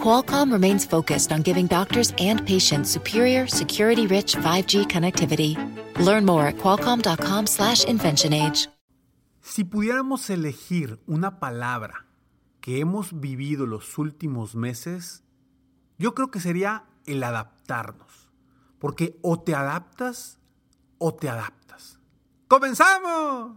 Qualcomm remains focused on giving doctors and patients superior, security-rich 5G connectivity. Learn more at qualcomm.com/inventionage. Si pudiéramos elegir una palabra que hemos vivido los últimos meses, yo creo que sería el adaptarnos. Porque o te adaptas o te adaptas. ¡Comenzamos!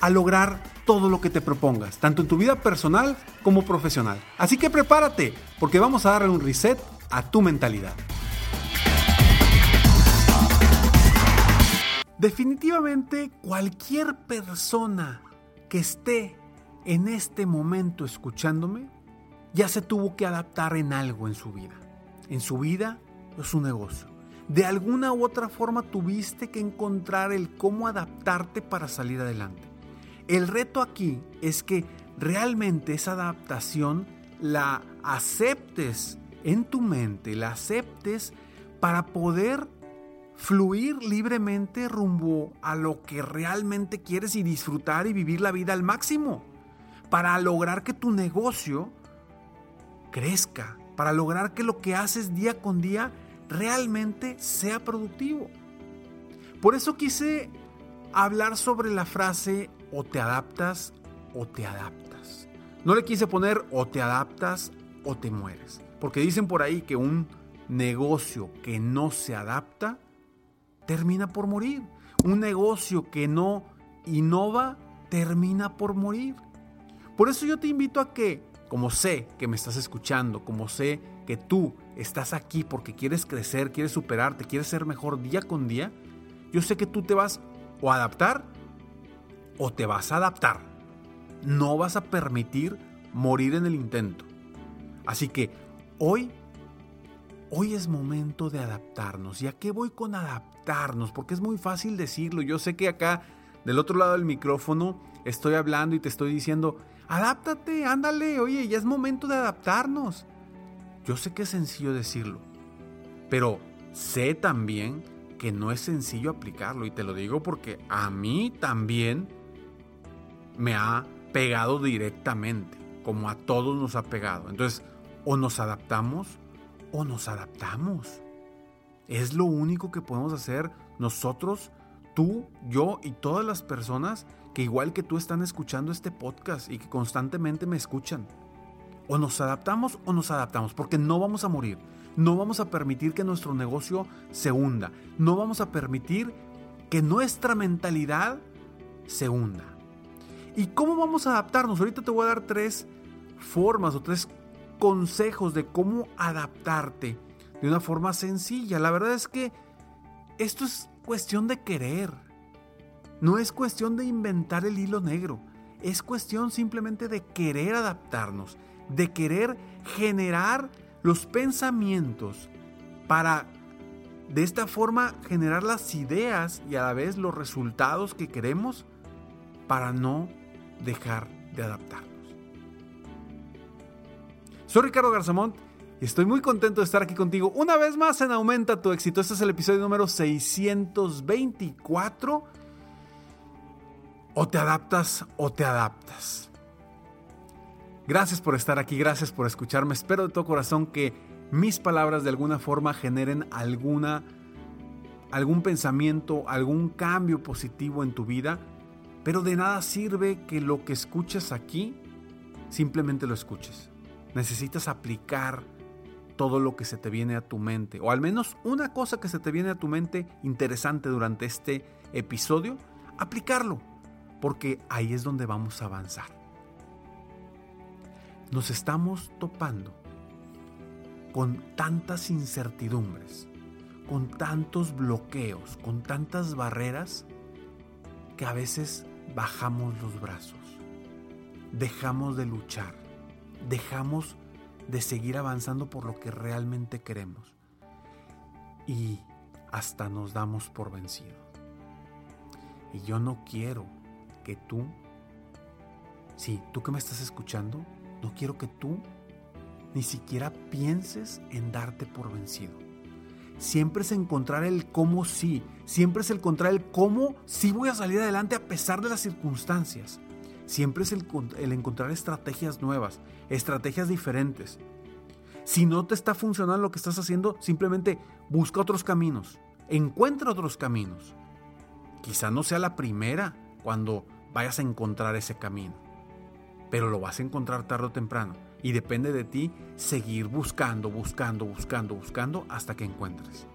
a lograr todo lo que te propongas, tanto en tu vida personal como profesional. Así que prepárate, porque vamos a darle un reset a tu mentalidad. Definitivamente cualquier persona que esté en este momento escuchándome ya se tuvo que adaptar en algo en su vida. En su vida o su negocio. De alguna u otra forma tuviste que encontrar el cómo adaptarte para salir adelante. El reto aquí es que realmente esa adaptación la aceptes en tu mente, la aceptes para poder fluir libremente rumbo a lo que realmente quieres y disfrutar y vivir la vida al máximo. Para lograr que tu negocio crezca, para lograr que lo que haces día con día realmente sea productivo. Por eso quise hablar sobre la frase o te adaptas o te adaptas. No le quise poner o te adaptas o te mueres. Porque dicen por ahí que un negocio que no se adapta termina por morir. Un negocio que no innova termina por morir. Por eso yo te invito a que, como sé que me estás escuchando, como sé que tú estás aquí porque quieres crecer, quieres superarte, quieres ser mejor día con día, yo sé que tú te vas o a adaptar o te vas a adaptar. No vas a permitir morir en el intento. Así que hoy, hoy es momento de adaptarnos. ¿Y a qué voy con adaptarnos? Porque es muy fácil decirlo. Yo sé que acá, del otro lado del micrófono, estoy hablando y te estoy diciendo, adáptate, ándale, oye, ya es momento de adaptarnos. Yo sé que es sencillo decirlo, pero sé también que no es sencillo aplicarlo y te lo digo porque a mí también me ha pegado directamente, como a todos nos ha pegado. Entonces, o nos adaptamos o nos adaptamos. Es lo único que podemos hacer nosotros, tú, yo y todas las personas que igual que tú están escuchando este podcast y que constantemente me escuchan. O nos adaptamos o nos adaptamos, porque no vamos a morir. No vamos a permitir que nuestro negocio se hunda. No vamos a permitir que nuestra mentalidad se hunda. ¿Y cómo vamos a adaptarnos? Ahorita te voy a dar tres formas o tres consejos de cómo adaptarte de una forma sencilla. La verdad es que esto es cuestión de querer. No es cuestión de inventar el hilo negro. Es cuestión simplemente de querer adaptarnos, de querer generar los pensamientos para de esta forma generar las ideas y a la vez los resultados que queremos para no dejar de adaptarnos. Soy Ricardo Garzamont y estoy muy contento de estar aquí contigo una vez más en Aumenta tu éxito. Este es el episodio número 624. O te adaptas o te adaptas. Gracias por estar aquí, gracias por escucharme. Espero de todo corazón que mis palabras de alguna forma generen alguna algún pensamiento, algún cambio positivo en tu vida pero de nada sirve que lo que escuches aquí simplemente lo escuches. Necesitas aplicar todo lo que se te viene a tu mente, o al menos una cosa que se te viene a tu mente interesante durante este episodio, aplicarlo, porque ahí es donde vamos a avanzar. Nos estamos topando con tantas incertidumbres, con tantos bloqueos, con tantas barreras, que a veces bajamos los brazos, dejamos de luchar, dejamos de seguir avanzando por lo que realmente queremos. Y hasta nos damos por vencido. Y yo no quiero que tú, sí, tú que me estás escuchando, no quiero que tú ni siquiera pienses en darte por vencido. Siempre es encontrar el cómo sí, siempre es encontrar el cómo sí voy a salir adelante a pesar de las circunstancias. Siempre es el, encontrar estrategias nuevas, estrategias diferentes. Si no te está funcionando lo que estás haciendo, simplemente busca otros caminos, encuentra otros caminos. Quizá no sea la primera cuando vayas a encontrar ese camino, pero lo vas a encontrar tarde o temprano y depende de ti seguir buscando, buscando, buscando, buscando hasta que encuentres.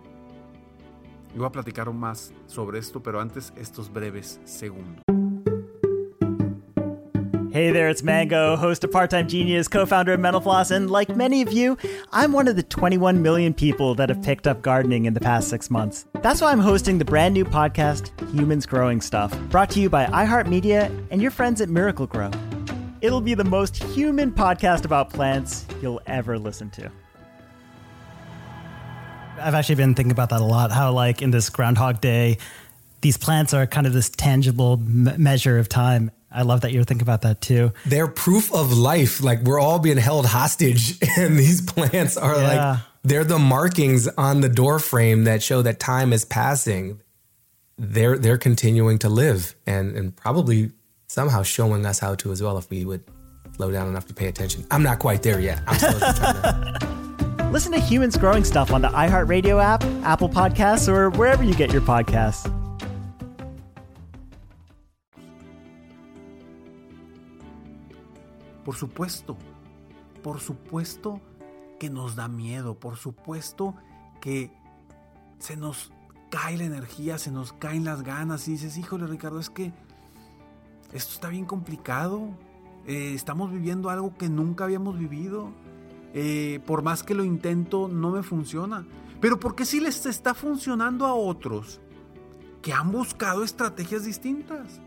Yo voy a platicar más sobre esto, pero antes estos breves segundos. Hey there, it's Mango, host of Part Time Genius, co founder of Mental Floss, and like many of you, I'm one of the 21 million people that have picked up gardening in the past six months. That's why I'm hosting the brand new podcast, Humans Growing Stuff, brought to you by iHeartMedia and your friends at Miracle Grow. It'll be the most human podcast about plants you'll ever listen to. I've actually been thinking about that a lot. How, like, in this Groundhog Day, these plants are kind of this tangible measure of time. I love that you're thinking about that too. They're proof of life. Like we're all being held hostage, and these plants are yeah. like they're the markings on the door frame that show that time is passing. They're they're continuing to live and and probably somehow showing us how to as well if we would slow down enough to pay attention. I'm not quite there yet. I'm still trying to. Listen to Humans Growing Stuff on the iHeartRadio app, Apple Podcasts, or wherever you get your podcasts. Por supuesto, por supuesto que nos da miedo, por supuesto que se nos cae la energía, se nos caen las ganas y dices, híjole Ricardo, es que esto está bien complicado, eh, estamos viviendo algo que nunca habíamos vivido, eh, por más que lo intento no me funciona, pero ¿por qué si les está funcionando a otros que han buscado estrategias distintas?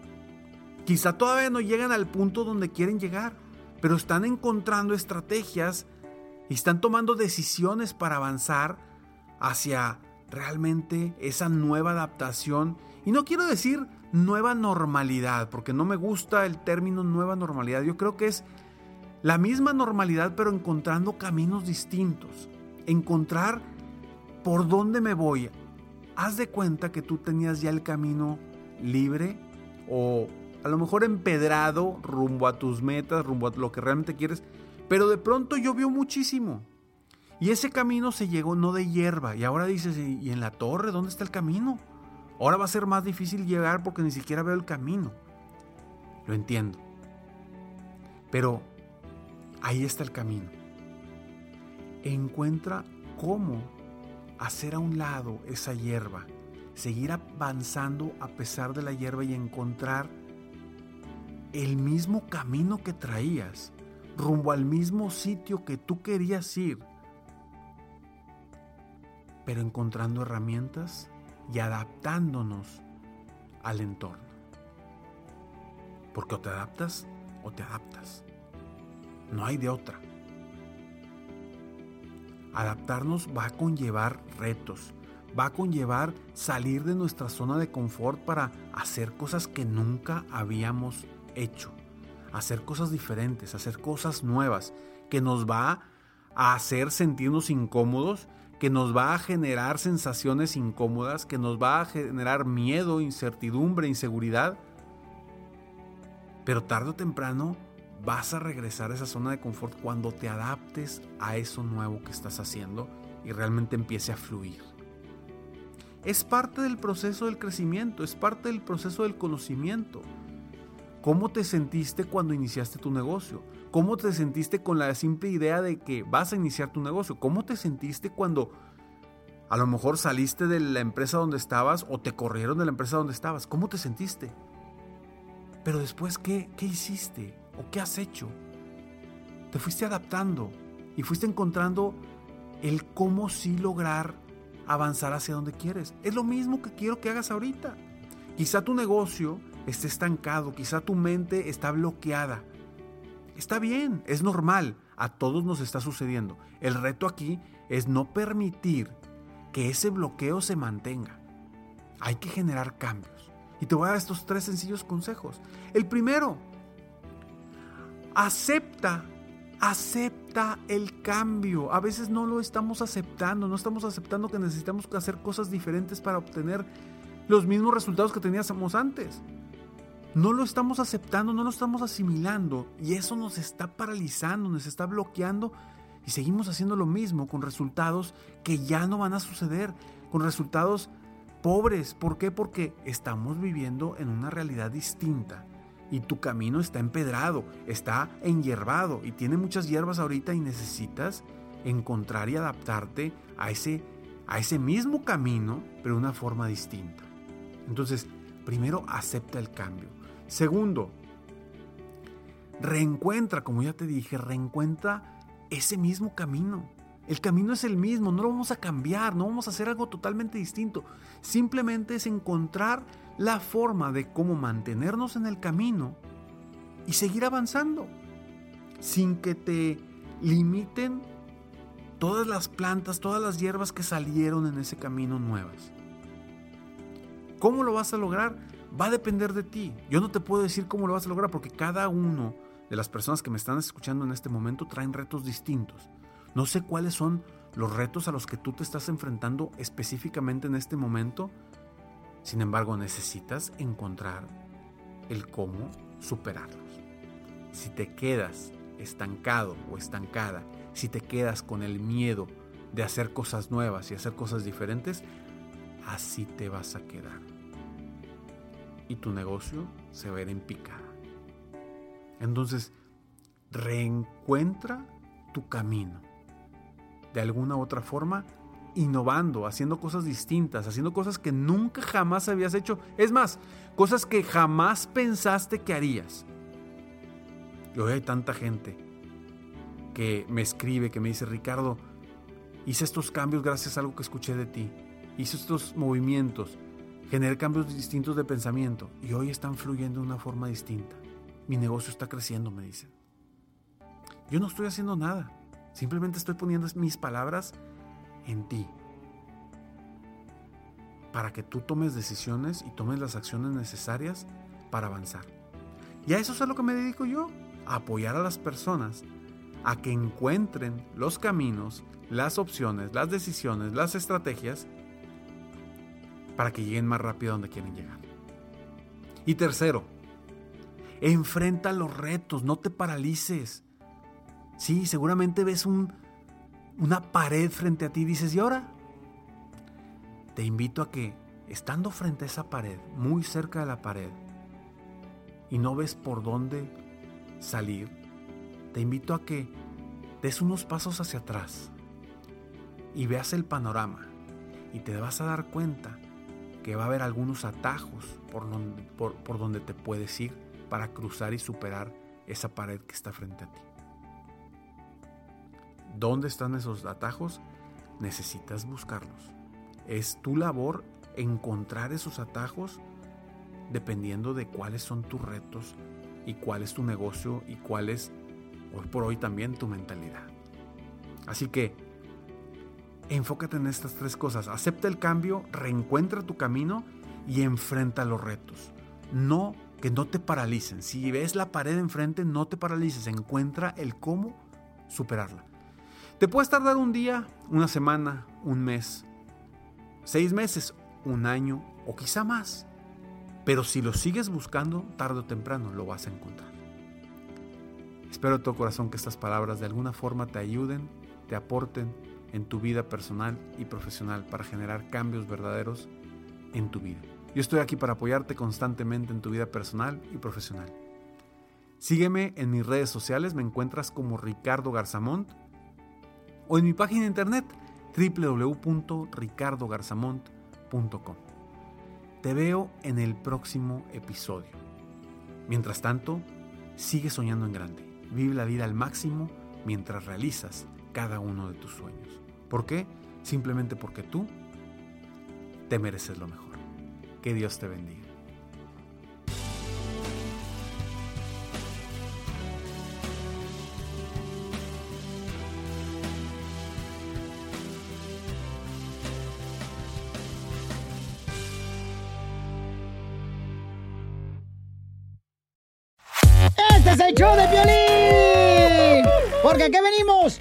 Quizá todavía no llegan al punto donde quieren llegar, pero están encontrando estrategias y están tomando decisiones para avanzar hacia realmente esa nueva adaptación. Y no quiero decir nueva normalidad, porque no me gusta el término nueva normalidad. Yo creo que es la misma normalidad, pero encontrando caminos distintos. Encontrar por dónde me voy. Haz de cuenta que tú tenías ya el camino libre o a lo mejor empedrado rumbo a tus metas, rumbo a lo que realmente quieres, pero de pronto llovió muchísimo. Y ese camino se llegó no de hierba. Y ahora dices, ¿y en la torre dónde está el camino? Ahora va a ser más difícil llegar porque ni siquiera veo el camino. Lo entiendo. Pero ahí está el camino. Encuentra cómo hacer a un lado esa hierba, seguir avanzando a pesar de la hierba y encontrar el mismo camino que traías, rumbo al mismo sitio que tú querías ir, pero encontrando herramientas y adaptándonos al entorno. Porque o te adaptas o te adaptas. No hay de otra. Adaptarnos va a conllevar retos, va a conllevar salir de nuestra zona de confort para hacer cosas que nunca habíamos hecho, hacer cosas diferentes, hacer cosas nuevas, que nos va a hacer sentirnos incómodos, que nos va a generar sensaciones incómodas, que nos va a generar miedo, incertidumbre, inseguridad. Pero tarde o temprano vas a regresar a esa zona de confort cuando te adaptes a eso nuevo que estás haciendo y realmente empiece a fluir. Es parte del proceso del crecimiento, es parte del proceso del conocimiento. ¿Cómo te sentiste cuando iniciaste tu negocio? ¿Cómo te sentiste con la simple idea de que vas a iniciar tu negocio? ¿Cómo te sentiste cuando a lo mejor saliste de la empresa donde estabas o te corrieron de la empresa donde estabas? ¿Cómo te sentiste? Pero después, ¿qué, qué hiciste? ¿O qué has hecho? Te fuiste adaptando y fuiste encontrando el cómo sí lograr avanzar hacia donde quieres. Es lo mismo que quiero que hagas ahorita. Quizá tu negocio esté estancado, quizá tu mente está bloqueada. Está bien, es normal, a todos nos está sucediendo. El reto aquí es no permitir que ese bloqueo se mantenga. Hay que generar cambios. Y te voy a dar estos tres sencillos consejos. El primero, acepta Acepta el cambio. A veces no lo estamos aceptando, no estamos aceptando que necesitamos hacer cosas diferentes para obtener los mismos resultados que teníamos antes. No lo estamos aceptando, no lo estamos asimilando y eso nos está paralizando, nos está bloqueando y seguimos haciendo lo mismo con resultados que ya no van a suceder, con resultados pobres. ¿Por qué? Porque estamos viviendo en una realidad distinta y tu camino está empedrado, está enhierbado y tiene muchas hierbas ahorita y necesitas encontrar y adaptarte a ese, a ese mismo camino, pero de una forma distinta. Entonces, primero acepta el cambio. Segundo, reencuentra, como ya te dije, reencuentra ese mismo camino. El camino es el mismo, no lo vamos a cambiar, no vamos a hacer algo totalmente distinto. Simplemente es encontrar la forma de cómo mantenernos en el camino y seguir avanzando sin que te limiten todas las plantas, todas las hierbas que salieron en ese camino nuevas. ¿Cómo lo vas a lograr? Va a depender de ti. Yo no te puedo decir cómo lo vas a lograr porque cada uno de las personas que me están escuchando en este momento traen retos distintos. No sé cuáles son los retos a los que tú te estás enfrentando específicamente en este momento, sin embargo, necesitas encontrar el cómo superarlos. Si te quedas estancado o estancada, si te quedas con el miedo de hacer cosas nuevas y hacer cosas diferentes, así te vas a quedar. Y tu negocio se ir en picada. Entonces, reencuentra tu camino. De alguna u otra forma, innovando, haciendo cosas distintas, haciendo cosas que nunca jamás habías hecho. Es más, cosas que jamás pensaste que harías. Y hoy hay tanta gente que me escribe, que me dice, Ricardo, hice estos cambios gracias a algo que escuché de ti. Hice estos movimientos, generé cambios distintos de pensamiento y hoy están fluyendo de una forma distinta. Mi negocio está creciendo, me dicen. Yo no estoy haciendo nada, simplemente estoy poniendo mis palabras en ti para que tú tomes decisiones y tomes las acciones necesarias para avanzar. Y a eso es a lo que me dedico yo, a apoyar a las personas a que encuentren los caminos, las opciones, las decisiones, las estrategias para que lleguen más rápido donde quieren llegar. Y tercero, enfrenta los retos, no te paralices. Sí, seguramente ves un, una pared frente a ti dices, ¿y ahora? Te invito a que, estando frente a esa pared, muy cerca de la pared, y no ves por dónde salir, te invito a que des unos pasos hacia atrás y veas el panorama y te vas a dar cuenta que va a haber algunos atajos por donde, por donde te puedes ir para cruzar y superar esa pared que está frente a ti. ¿Dónde están esos atajos? Necesitas buscarlos. Es tu labor encontrar esos atajos dependiendo de cuáles son tus retos y cuál es tu negocio y cuál es hoy por hoy también tu mentalidad. Así que enfócate en estas tres cosas. Acepta el cambio, reencuentra tu camino y enfrenta los retos. No que no te paralicen. Si ves la pared enfrente, no te paralices. Encuentra el cómo superarla. Te puedes tardar un día, una semana, un mes, seis meses, un año o quizá más. Pero si lo sigues buscando, tarde o temprano lo vas a encontrar. Espero de todo corazón que estas palabras de alguna forma te ayuden, te aporten en tu vida personal y profesional para generar cambios verdaderos en tu vida. Yo estoy aquí para apoyarte constantemente en tu vida personal y profesional. Sígueme en mis redes sociales, me encuentras como Ricardo Garzamont o en mi página internet www.ricardogarzamont.com. Te veo en el próximo episodio. Mientras tanto, sigue soñando en grande. Vive la vida al máximo mientras realizas cada uno de tus sueños. ¿Por qué? Simplemente porque tú te mereces lo mejor. Que Dios te bendiga. Este es el show de violín. Porque aquí venimos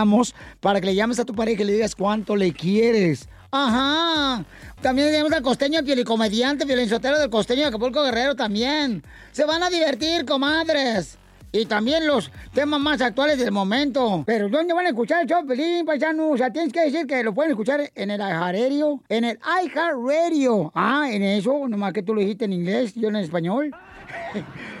para que le llames a tu pareja y le digas cuánto le quieres. Ajá. También tenemos al costeño pielicomediante, violinsotero del costeño de Acapulco Guerrero también. Se van a divertir, comadres. Y también los temas más actuales del momento. Pero ¿dónde van a escuchar el show, Pelín, paisano? O sea, tienes que decir que lo pueden escuchar en el iHeartRadio. En el iHeartRadio. Ah, en eso, nomás que tú lo dijiste en inglés, yo en español.